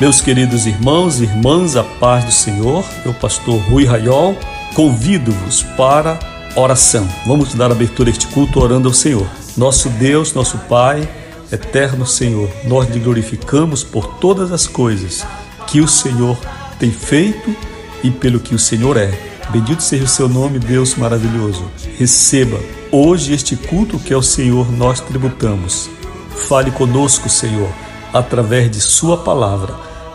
Meus queridos irmãos e irmãs, a paz do Senhor, eu, pastor Rui Raiol, convido-vos para oração. Vamos dar abertura a este culto orando ao Senhor. Nosso Deus, nosso Pai, eterno Senhor, nós lhe glorificamos por todas as coisas que o Senhor tem feito e pelo que o Senhor é. Bendito seja o seu nome, Deus maravilhoso. Receba hoje este culto que ao Senhor nós tributamos. Fale conosco, Senhor, através de Sua palavra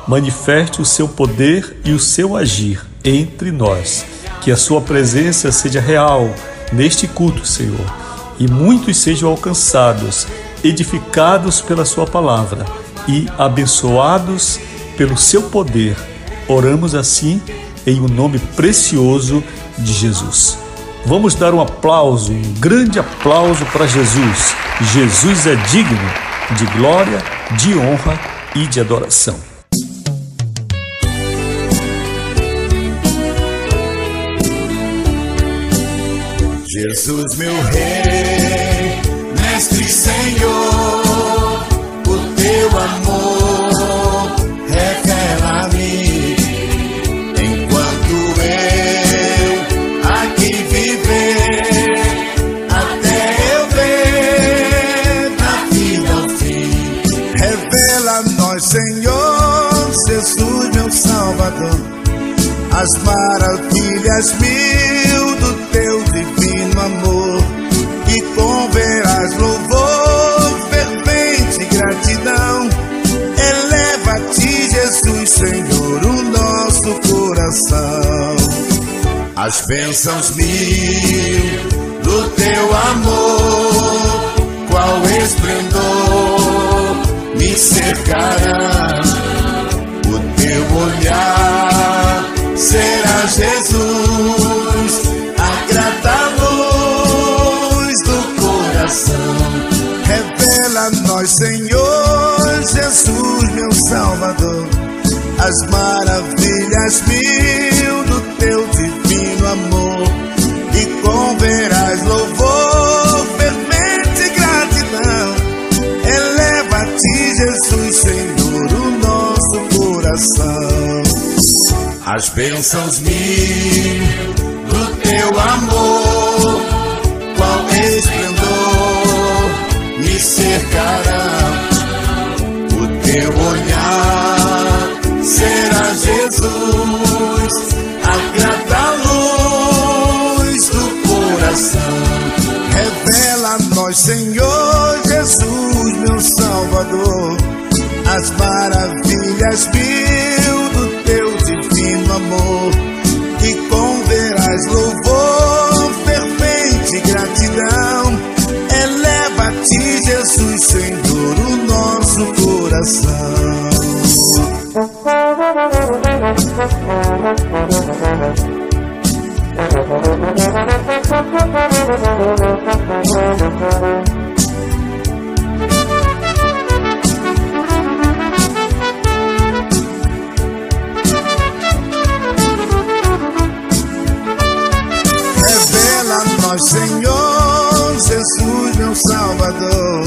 manifeste o seu poder e o seu agir entre nós. Que a sua presença seja real neste culto, Senhor, e muitos sejam alcançados, edificados pela sua palavra e abençoados pelo seu poder. Oramos assim em um nome precioso de Jesus. Vamos dar um aplauso, um grande aplauso para Jesus. Jesus é digno de glória, de honra e de adoração. Jesus, meu Rei, Senhor, Jesus, meu Salvador, as maravilhas mil do teu divino amor e com verás louvor, fervente gratidão. Eleva a ti, Jesus, Senhor, o nosso coração. As bênçãos mil do teu amor, qual esplendor cercará. O teu olhar será Jesus Revela nós, Senhor Jesus, meu Salvador, as maravilhas mil do teu divino amor. As bênçãos mil do teu amor, qual esplendor cercará. O teu olhar será Jesus, a luz do coração. Revela-nos, Senhor Jesus, meu Salvador, as maravilhas mil Senhor, o nosso coração. Revela nós, Senhor Jesus meu Salvador,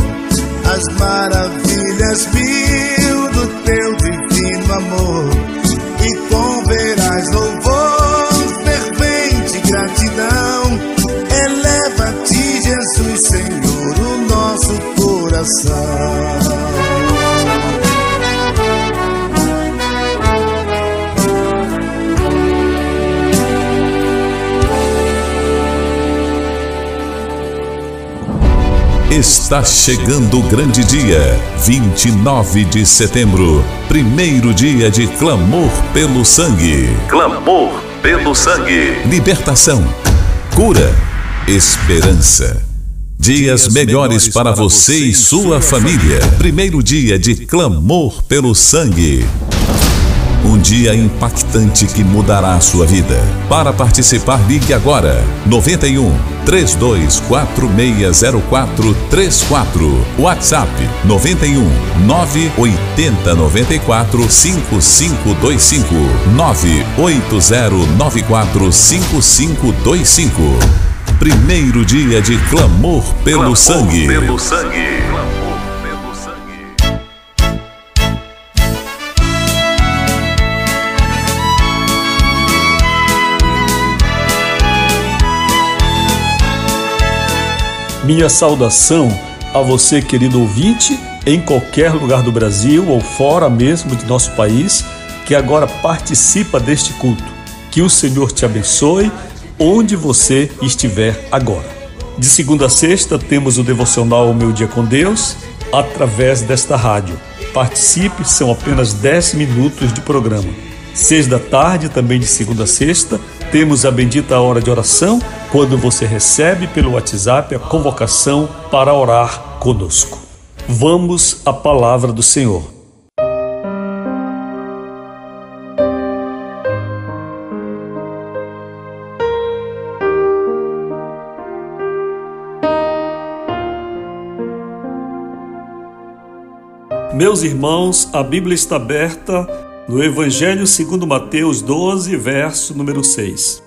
as maravilhas mil do teu divino amor, e com verás louvor, fervente gratidão, eleva a ti, Jesus, Senhor, o nosso coração. Está chegando o grande dia, 29 de setembro, primeiro dia de clamor pelo sangue. Clamor pelo sangue. Libertação, cura, esperança. Dias melhores para você e sua família. Primeiro dia de clamor pelo sangue. Um dia impactante que mudará a sua vida. Para participar, ligue agora. 91 32460434. WhatsApp 91 980 94 5525. 98094 5525. Primeiro dia de clamor pelo clamor sangue. Pelo sangue. Minha saudação a você, querido ouvinte, em qualquer lugar do Brasil ou fora mesmo de nosso país, que agora participa deste culto. Que o Senhor te abençoe onde você estiver agora. De segunda a sexta temos o devocional Meu Dia com Deus através desta rádio. Participe, são apenas 10 minutos de programa. Seis da tarde, também de segunda a sexta, temos a bendita hora de oração, quando você recebe pelo WhatsApp a convocação para orar conosco. Vamos à palavra do Senhor. Meus irmãos, a Bíblia está aberta no Evangelho segundo Mateus 12, verso número 6.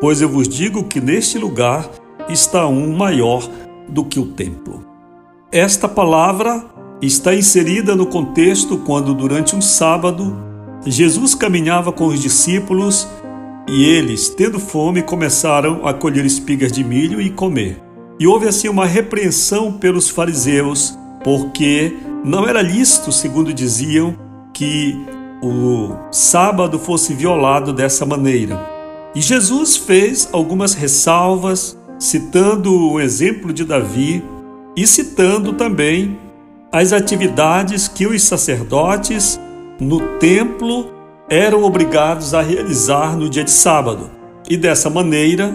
Pois eu vos digo que neste lugar está um maior do que o templo. Esta palavra está inserida no contexto quando durante um sábado Jesus caminhava com os discípulos e eles, tendo fome, começaram a colher espigas de milho e comer. E houve assim uma repreensão pelos fariseus, porque não era lícito, segundo diziam, que o sábado fosse violado dessa maneira. E Jesus fez algumas ressalvas, citando o exemplo de Davi e citando também as atividades que os sacerdotes no templo eram obrigados a realizar no dia de sábado. E dessa maneira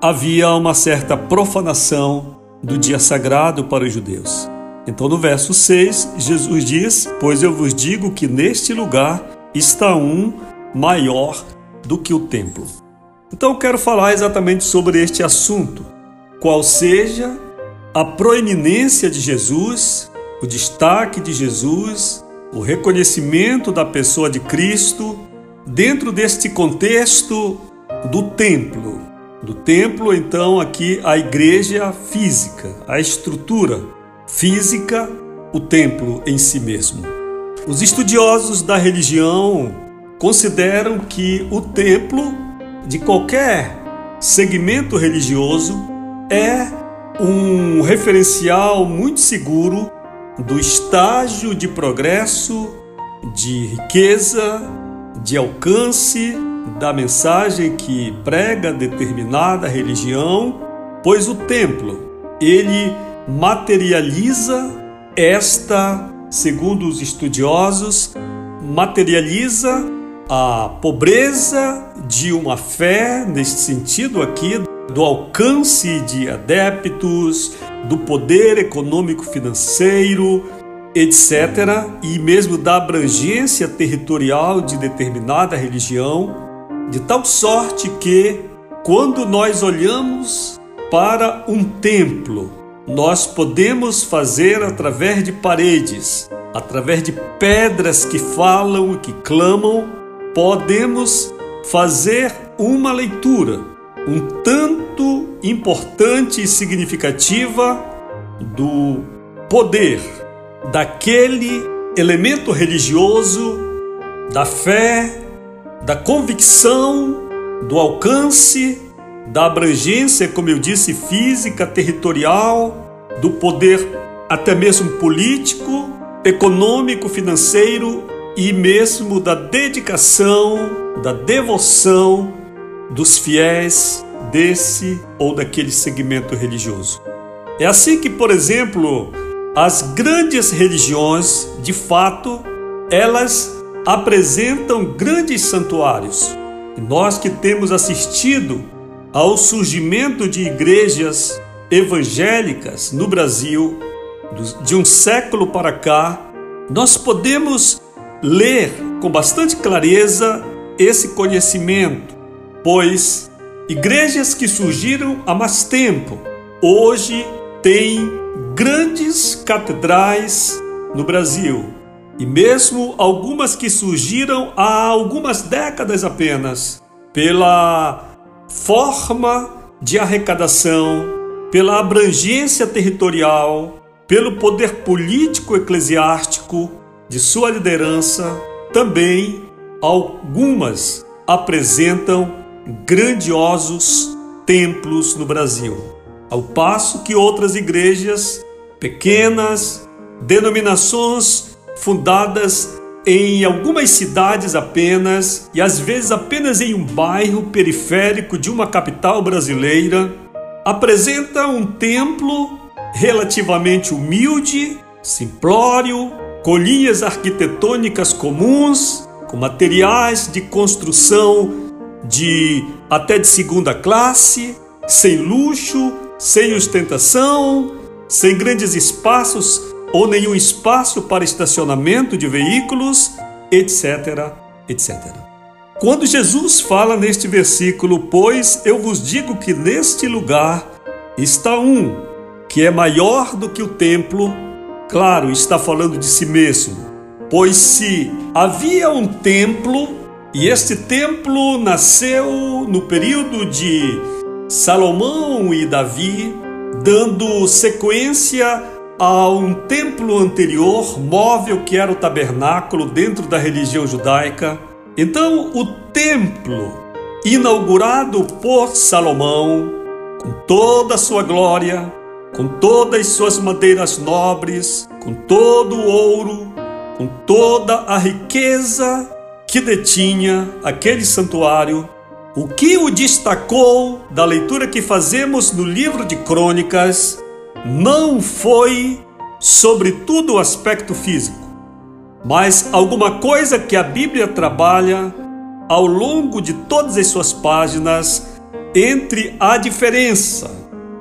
havia uma certa profanação do dia sagrado para os judeus. Então, no verso 6, Jesus diz: Pois eu vos digo que neste lugar está um maior do que o templo. Então, eu quero falar exatamente sobre este assunto, qual seja a proeminência de Jesus, o destaque de Jesus, o reconhecimento da pessoa de Cristo dentro deste contexto do templo. Do templo, então, aqui a igreja física, a estrutura física, o templo em si mesmo. Os estudiosos da religião consideram que o templo de qualquer segmento religioso é um referencial muito seguro do estágio de progresso, de riqueza, de alcance da mensagem que prega determinada religião, pois o templo, ele materializa esta, segundo os estudiosos, materializa a pobreza de uma fé, neste sentido aqui, do alcance de adeptos, do poder econômico financeiro, etc., e mesmo da abrangência territorial de determinada religião, de tal sorte que, quando nós olhamos para um templo, nós podemos fazer através de paredes, através de pedras que falam e que clamam, podemos fazer uma leitura um tanto importante e significativa do poder daquele elemento religioso, da fé, da convicção, do alcance da abrangência, como eu disse, física, territorial, do poder até mesmo político, econômico, financeiro e mesmo da dedicação, da devoção dos fiéis desse ou daquele segmento religioso. É assim que, por exemplo, as grandes religiões, de fato, elas apresentam grandes santuários. nós que temos assistido ao surgimento de igrejas evangélicas no Brasil, de um século para cá, nós podemos ler com bastante clareza esse conhecimento, pois igrejas que surgiram há mais tempo hoje têm grandes catedrais no Brasil. E mesmo algumas que surgiram há algumas décadas apenas, pela forma de arrecadação, pela abrangência territorial, pelo poder político eclesiástico de sua liderança, também algumas apresentam grandiosos templos no Brasil, ao passo que outras igrejas pequenas, denominações fundadas em algumas cidades apenas e às vezes apenas em um bairro periférico de uma capital brasileira, apresenta um templo relativamente humilde, simplório, com linhas arquitetônicas comuns, com materiais de construção de até de segunda classe, sem luxo, sem ostentação, sem grandes espaços ou nenhum espaço para estacionamento de veículos, etc, etc. Quando Jesus fala neste versículo, pois eu vos digo que neste lugar está um que é maior do que o templo, claro, está falando de si mesmo. Pois se havia um templo, e este templo nasceu no período de Salomão e Davi, dando sequência a um templo anterior, móvel que era o tabernáculo dentro da religião judaica. Então, o templo inaugurado por Salomão, com toda a sua glória, com todas as suas madeiras nobres, com todo o ouro, com toda a riqueza que detinha aquele santuário, o que o destacou da leitura que fazemos no livro de Crônicas não foi, sobretudo, o aspecto físico, mas alguma coisa que a Bíblia trabalha ao longo de todas as suas páginas entre a diferença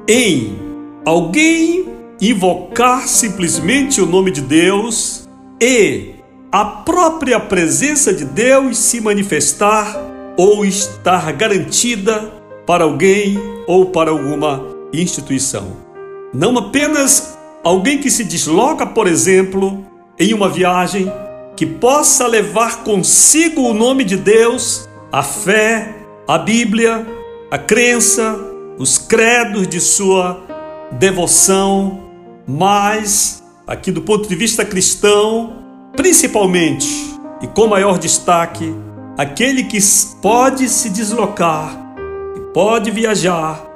em alguém invocar simplesmente o nome de Deus e a própria presença de Deus se manifestar ou estar garantida para alguém ou para alguma instituição. Não apenas alguém que se desloca, por exemplo, em uma viagem, que possa levar consigo o nome de Deus, a fé, a Bíblia, a crença, os credos de sua devoção, mas, aqui do ponto de vista cristão, principalmente e com maior destaque, aquele que pode se deslocar, pode viajar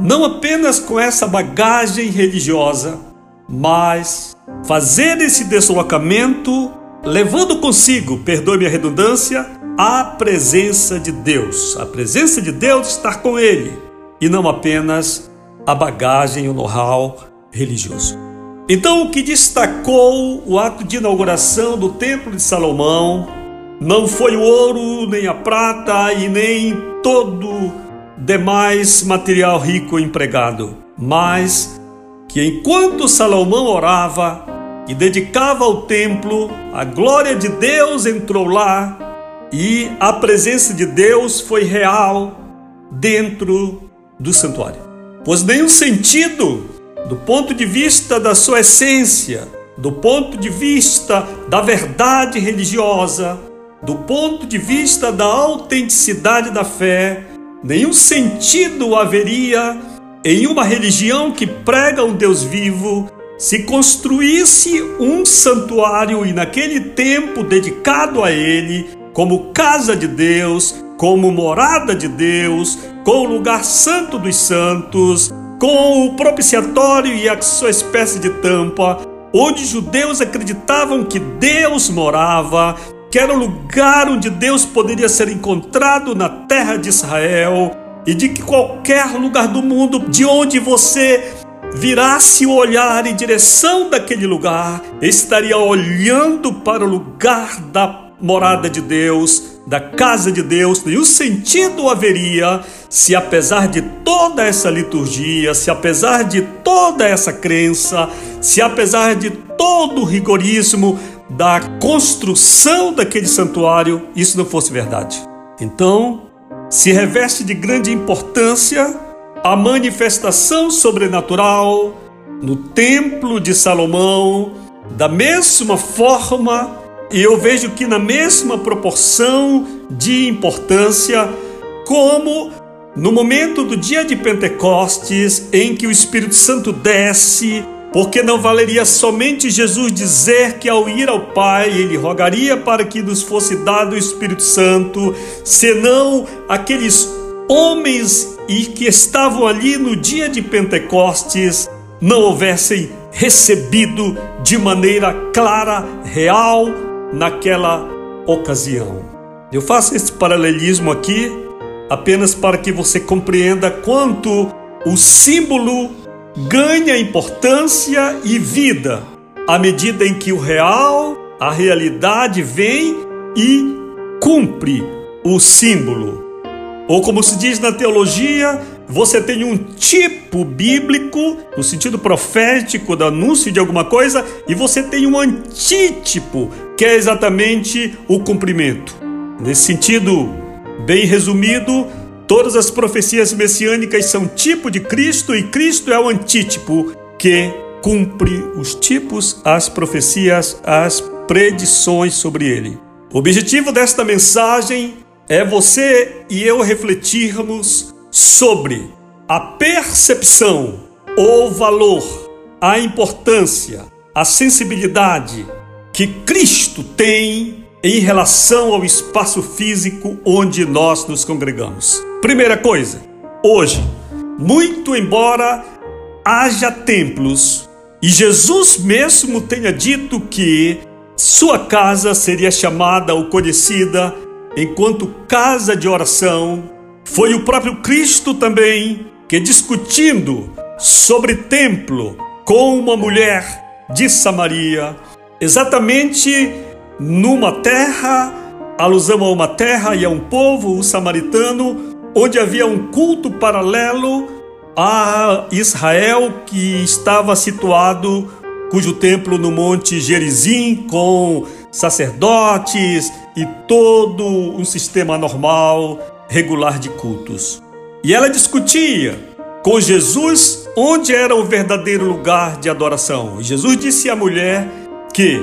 não apenas com essa bagagem religiosa, mas fazer esse deslocamento levando consigo, perdoe-me a redundância, a presença de Deus. A presença de Deus estar com ele e não apenas a bagagem, o know-how religioso. Então, o que destacou o ato de inauguração do Templo de Salomão não foi o ouro, nem a prata e nem todo demais material rico empregado, mas que enquanto Salomão orava e dedicava ao templo, a glória de Deus entrou lá e a presença de Deus foi real dentro do santuário. Pois nenhum sentido, do ponto de vista da sua essência, do ponto de vista da verdade religiosa, do ponto de vista da autenticidade da fé, Nenhum sentido haveria em uma religião que prega um Deus vivo se construísse um santuário e naquele tempo dedicado a ele, como casa de Deus, como morada de Deus, com o lugar santo dos santos, com o propiciatório e a sua espécie de tampa, onde judeus acreditavam que Deus morava, que era o lugar onde Deus poderia ser encontrado na terra de Israel e de que qualquer lugar do mundo de onde você virasse o olhar em direção daquele lugar, estaria olhando para o lugar da morada de Deus, da casa de Deus, nenhum sentido haveria se, apesar de toda essa liturgia, se, apesar de toda essa crença, se, apesar de todo o rigorismo, da construção daquele santuário isso não fosse verdade. Então, se reveste de grande importância a manifestação sobrenatural no Templo de Salomão, da mesma forma, e eu vejo que na mesma proporção de importância, como no momento do dia de Pentecostes, em que o Espírito Santo desce, porque não valeria somente Jesus dizer que ao ir ao Pai ele rogaria para que nos fosse dado o Espírito Santo, senão aqueles homens e que estavam ali no dia de Pentecostes não houvessem recebido de maneira clara, real, naquela ocasião. Eu faço esse paralelismo aqui apenas para que você compreenda quanto o símbolo ganha importância e vida à medida em que o real, a realidade vem e cumpre o símbolo. Ou como se diz na teologia, você tem um tipo bíblico, no sentido profético do anúncio de alguma coisa, e você tem um antítipo, que é exatamente o cumprimento. Nesse sentido, bem resumido, todas as profecias messiânicas são tipo de Cristo e Cristo é o antítipo que cumpre os tipos, as profecias, as predições sobre ele. O objetivo desta mensagem é você e eu refletirmos sobre a percepção, o valor, a importância, a sensibilidade que Cristo tem em relação ao espaço físico onde nós nos congregamos. Primeira coisa, hoje, muito embora haja templos e Jesus mesmo tenha dito que sua casa seria chamada ou conhecida enquanto casa de oração, foi o próprio Cristo também que, discutindo sobre templo com uma mulher de Samaria, exatamente numa terra, alusão a uma terra e a um povo, o samaritano, onde havia um culto paralelo a Israel que estava situado cujo templo no Monte Gerizim, com sacerdotes e todo um sistema normal, regular de cultos. E ela discutia com Jesus onde era o verdadeiro lugar de adoração. E Jesus disse à mulher que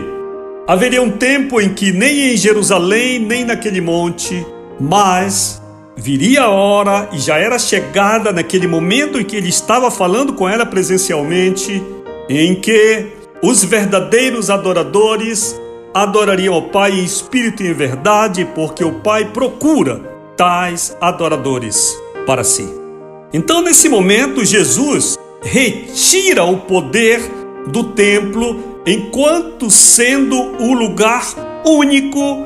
haveria um tempo em que nem em Jerusalém, nem naquele monte, mas viria a hora e já era chegada naquele momento em que ele estava falando com ela presencialmente, em que os verdadeiros adoradores adorariam ao Pai em espírito e em verdade, porque o Pai procura tais adoradores para si. Então, nesse momento, Jesus retira o poder do templo enquanto sendo o lugar único,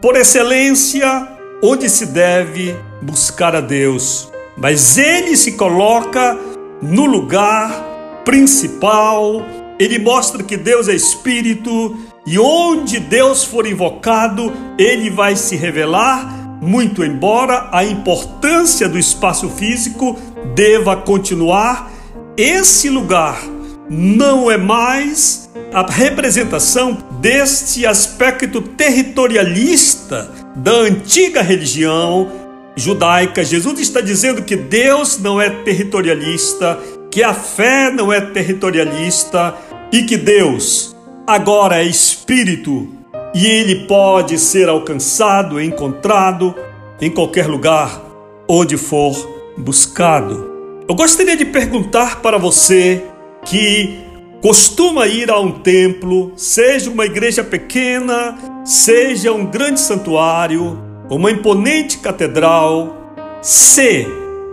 por excelência, onde se deve buscar a Deus. Mas ele se coloca no lugar principal ele mostra que Deus é espírito e onde Deus for invocado, ele vai se revelar, muito embora a importância do espaço físico deva continuar, esse lugar não é mais a representação deste aspecto territorialista da antiga religião judaica. Jesus está dizendo que Deus não é territorialista, que a fé não é territorialista, e que Deus agora é espírito e ele pode ser alcançado, encontrado em qualquer lugar onde for buscado. Eu gostaria de perguntar para você que costuma ir a um templo, seja uma igreja pequena, seja um grande santuário, uma imponente catedral, se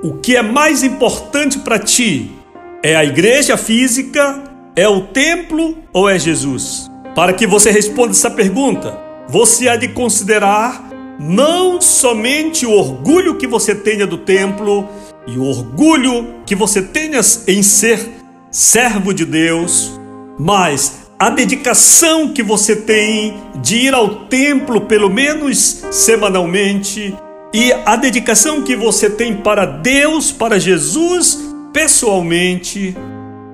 o que é mais importante para ti? É a igreja física? É o templo ou é Jesus? Para que você responda essa pergunta, você há de considerar não somente o orgulho que você tenha do templo e o orgulho que você tenha em ser servo de Deus, mas a dedicação que você tem de ir ao templo pelo menos semanalmente e a dedicação que você tem para Deus, para Jesus pessoalmente.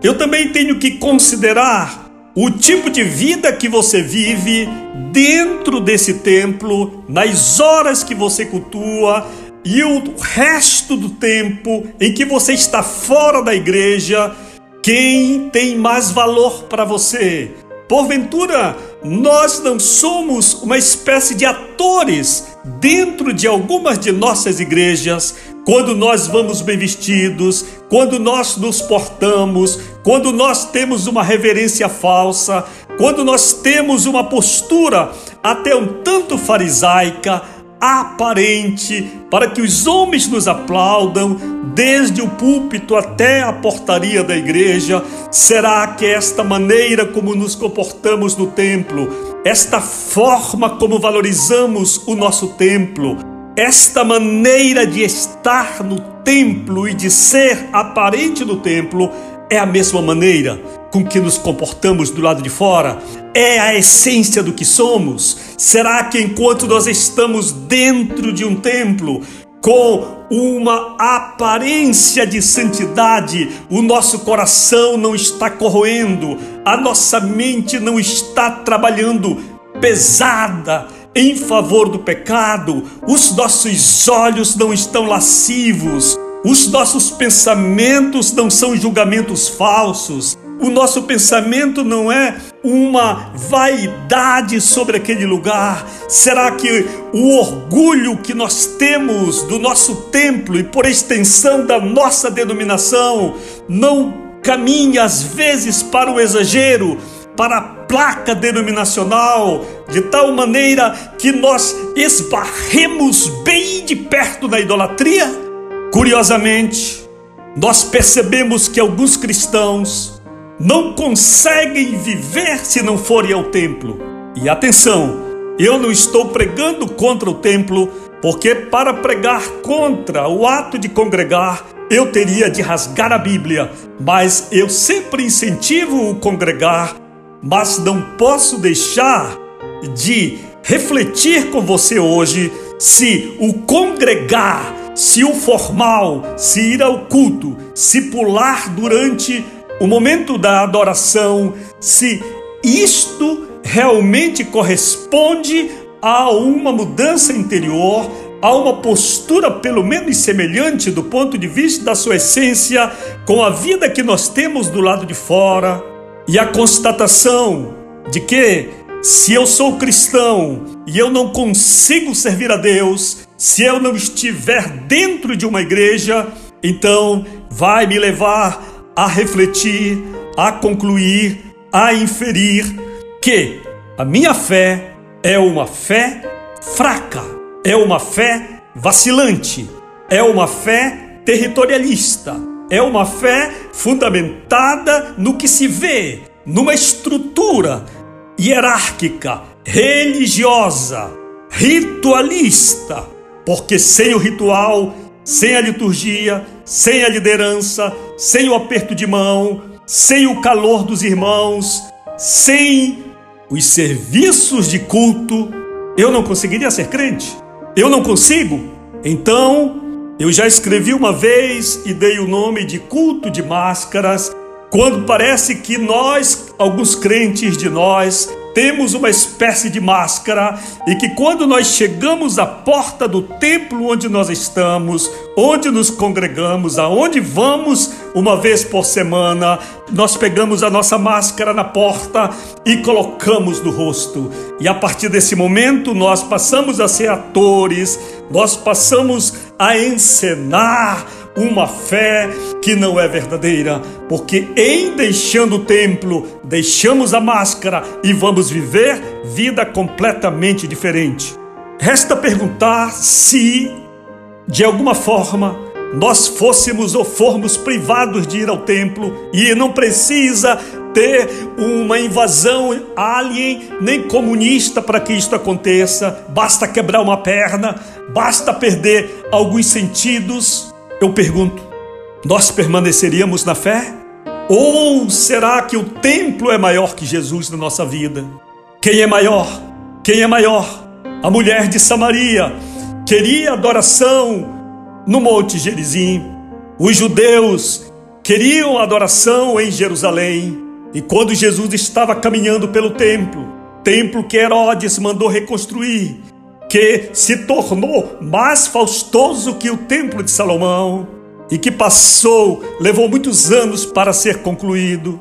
Eu também tenho que considerar o tipo de vida que você vive dentro desse templo, nas horas que você cultua e o resto do tempo em que você está fora da igreja, quem tem mais valor para você? Porventura, nós não somos uma espécie de atores dentro de algumas de nossas igrejas, quando nós vamos bem vestidos, quando nós nos portamos, quando nós temos uma reverência falsa, quando nós temos uma postura até um tanto farisaica, aparente, para que os homens nos aplaudam, desde o púlpito até a portaria da igreja, será que esta maneira como nos comportamos no templo, esta forma como valorizamos o nosso templo, esta maneira de estar no templo e de ser aparente no templo é a mesma maneira com que nos comportamos do lado de fora? É a essência do que somos? Será que enquanto nós estamos dentro de um templo, com uma aparência de santidade, o nosso coração não está corroendo, a nossa mente não está trabalhando pesada, em favor do pecado, os nossos olhos não estão lascivos, os nossos pensamentos não são julgamentos falsos, o nosso pensamento não é uma vaidade sobre aquele lugar? Será que o orgulho que nós temos do nosso templo e por extensão da nossa denominação não caminha às vezes para o exagero, para a placa denominacional, de tal maneira que nós esbarremos bem de perto na idolatria? Curiosamente, nós percebemos que alguns cristãos não conseguem viver se não forem ao templo. E atenção, eu não estou pregando contra o templo, porque para pregar contra o ato de congregar, eu teria de rasgar a Bíblia, mas eu sempre incentivo o congregar mas não posso deixar de refletir com você hoje se o congregar, se o formal, se ir ao culto, se pular durante o momento da adoração, se isto realmente corresponde a uma mudança interior, a uma postura pelo menos semelhante do ponto de vista da sua essência com a vida que nós temos do lado de fora e a constatação de que se eu sou cristão e eu não consigo servir a Deus, se eu não estiver dentro de uma igreja, então vai me levar a refletir, a concluir, a inferir que a minha fé é uma fé fraca, é uma fé vacilante, é uma fé territorialista é uma fé fundamentada no que se vê, numa estrutura hierárquica, religiosa, ritualista, porque sem o ritual, sem a liturgia, sem a liderança, sem o aperto de mão, sem o calor dos irmãos, sem os serviços de culto, eu não conseguiria ser crente. Eu não consigo. Então, eu já escrevi uma vez e dei o nome de culto de máscaras, quando parece que nós, alguns crentes de nós, temos uma espécie de máscara e que quando nós chegamos à porta do templo onde nós estamos, onde nos congregamos, aonde vamos uma vez por semana, nós pegamos a nossa máscara na porta e colocamos no rosto. E a partir desse momento nós passamos a ser atores, nós passamos a encenar uma fé que não é verdadeira, porque em deixando o templo, deixamos a máscara e vamos viver vida completamente diferente. Resta perguntar se, de alguma forma, nós fôssemos ou formos privados de ir ao templo e não precisa ter uma invasão alien nem comunista para que isto aconteça, basta quebrar uma perna, basta perder alguns sentidos eu pergunto: nós permaneceríamos na fé? Ou será que o templo é maior que Jesus na nossa vida? Quem é maior? Quem é maior? A mulher de Samaria queria adoração no Monte Gerizim. Os judeus queriam adoração em Jerusalém. E quando Jesus estava caminhando pelo templo, templo que Herodes mandou reconstruir, que se tornou mais faustoso que o templo de Salomão e que passou, levou muitos anos para ser concluído.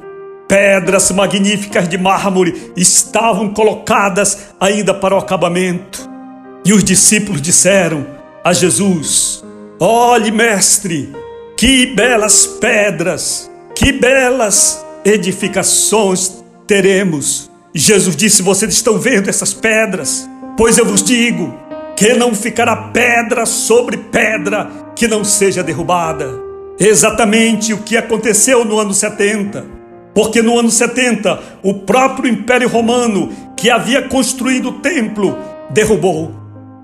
Pedras magníficas de mármore estavam colocadas ainda para o acabamento. E os discípulos disseram a Jesus: Olhe, mestre, que belas pedras, que belas edificações teremos. Jesus disse: Vocês estão vendo essas pedras? Pois eu vos digo que não ficará pedra sobre pedra que não seja derrubada. Exatamente o que aconteceu no ano 70. Porque no ano 70, o próprio Império Romano, que havia construído o templo, derrubou,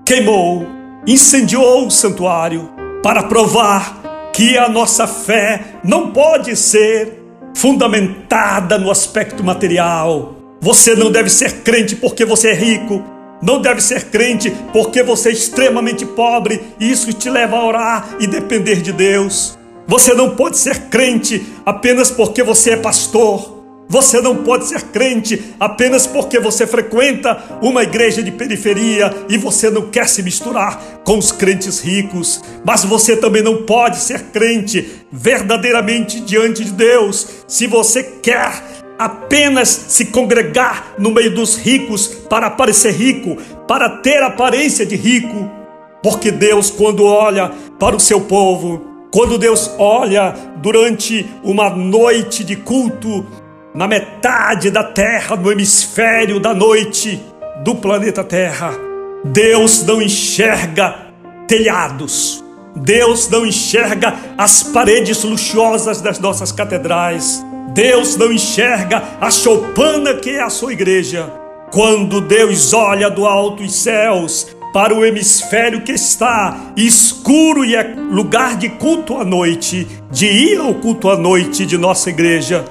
queimou, incendiou o santuário para provar que a nossa fé não pode ser fundamentada no aspecto material. Você não deve ser crente porque você é rico. Não deve ser crente porque você é extremamente pobre e isso te leva a orar e depender de Deus. Você não pode ser crente apenas porque você é pastor. Você não pode ser crente apenas porque você frequenta uma igreja de periferia e você não quer se misturar com os crentes ricos. Mas você também não pode ser crente verdadeiramente diante de Deus se você quer apenas se congregar no meio dos ricos para parecer rico, para ter aparência de rico. Porque Deus, quando olha para o seu povo, quando Deus olha durante uma noite de culto, na metade da terra, no hemisfério da noite do planeta Terra, Deus não enxerga telhados, Deus não enxerga as paredes luxuosas das nossas catedrais, Deus não enxerga a choupana que é a sua igreja. Quando Deus olha do alto os céus para o hemisfério que está escuro e é lugar de culto à noite, de ir ao culto à noite de nossa igreja,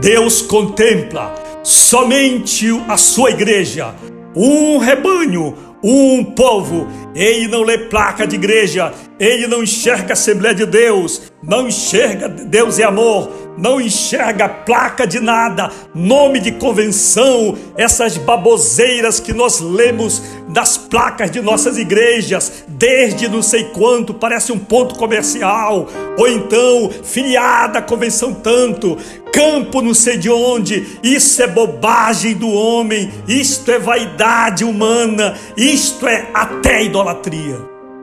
Deus contempla somente a sua igreja, um rebanho, um povo. Ele não lê placa de igreja, ele não enxerga a Assembleia de Deus, não enxerga Deus é amor, não enxerga placa de nada, nome de convenção, essas baboseiras que nós lemos das placas de nossas igrejas, desde não sei quanto, parece um ponto comercial, ou então filiada convenção tanto, campo não sei de onde, isso é bobagem do homem, isto é vaidade humana, isto é até idolatria.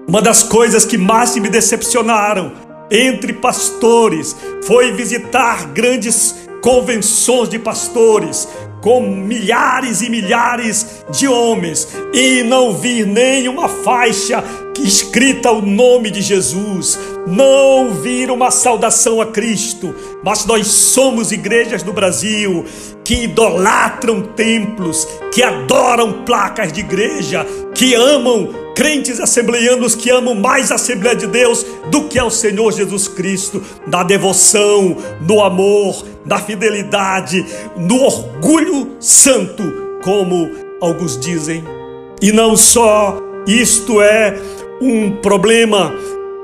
Uma das coisas que mais me decepcionaram entre pastores, foi visitar grandes convenções de pastores com milhares e milhares de homens e não vir nenhuma faixa escrita o nome de Jesus, não vir uma saudação a Cristo, mas nós somos igrejas do Brasil que idolatram templos, que adoram placas de igreja, que amam crentes assembleianos que amam mais a Assembleia de Deus do que ao Senhor Jesus Cristo, na devoção, no amor, na fidelidade, no orgulho santo, como alguns dizem. E não só isto é um problema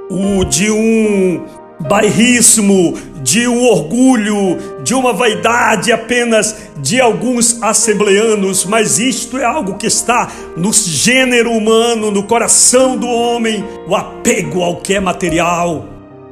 o de um bairrismo, de um orgulho, de uma vaidade apenas de alguns assembleanos, mas isto é algo que está no gênero humano, no coração do homem, o apego ao que é material.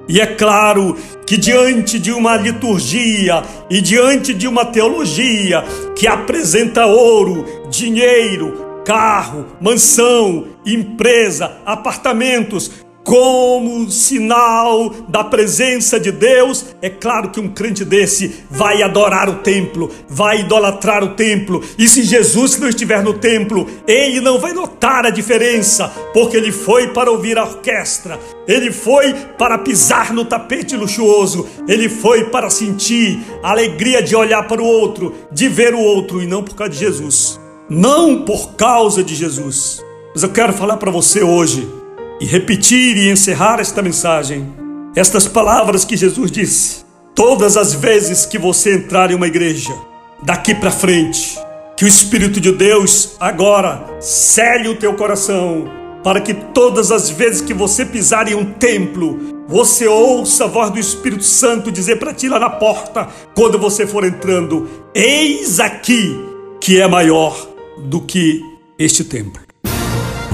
E é claro que diante de uma liturgia e diante de uma teologia que apresenta ouro, dinheiro, carro, mansão, empresa, apartamentos, como sinal da presença de Deus, é claro que um crente desse vai adorar o templo, vai idolatrar o templo, e se Jesus não estiver no templo, ele não vai notar a diferença, porque ele foi para ouvir a orquestra, ele foi para pisar no tapete luxuoso, ele foi para sentir a alegria de olhar para o outro, de ver o outro, e não por causa de Jesus. Não por causa de Jesus. Mas eu quero falar para você hoje e repetir e encerrar esta mensagem, estas palavras que Jesus disse. Todas as vezes que você entrar em uma igreja, daqui para frente, que o Espírito de Deus agora cele o teu coração, para que todas as vezes que você pisar em um templo, você ouça a voz do Espírito Santo dizer para ti lá na porta, quando você for entrando: Eis aqui que é maior do que este templo.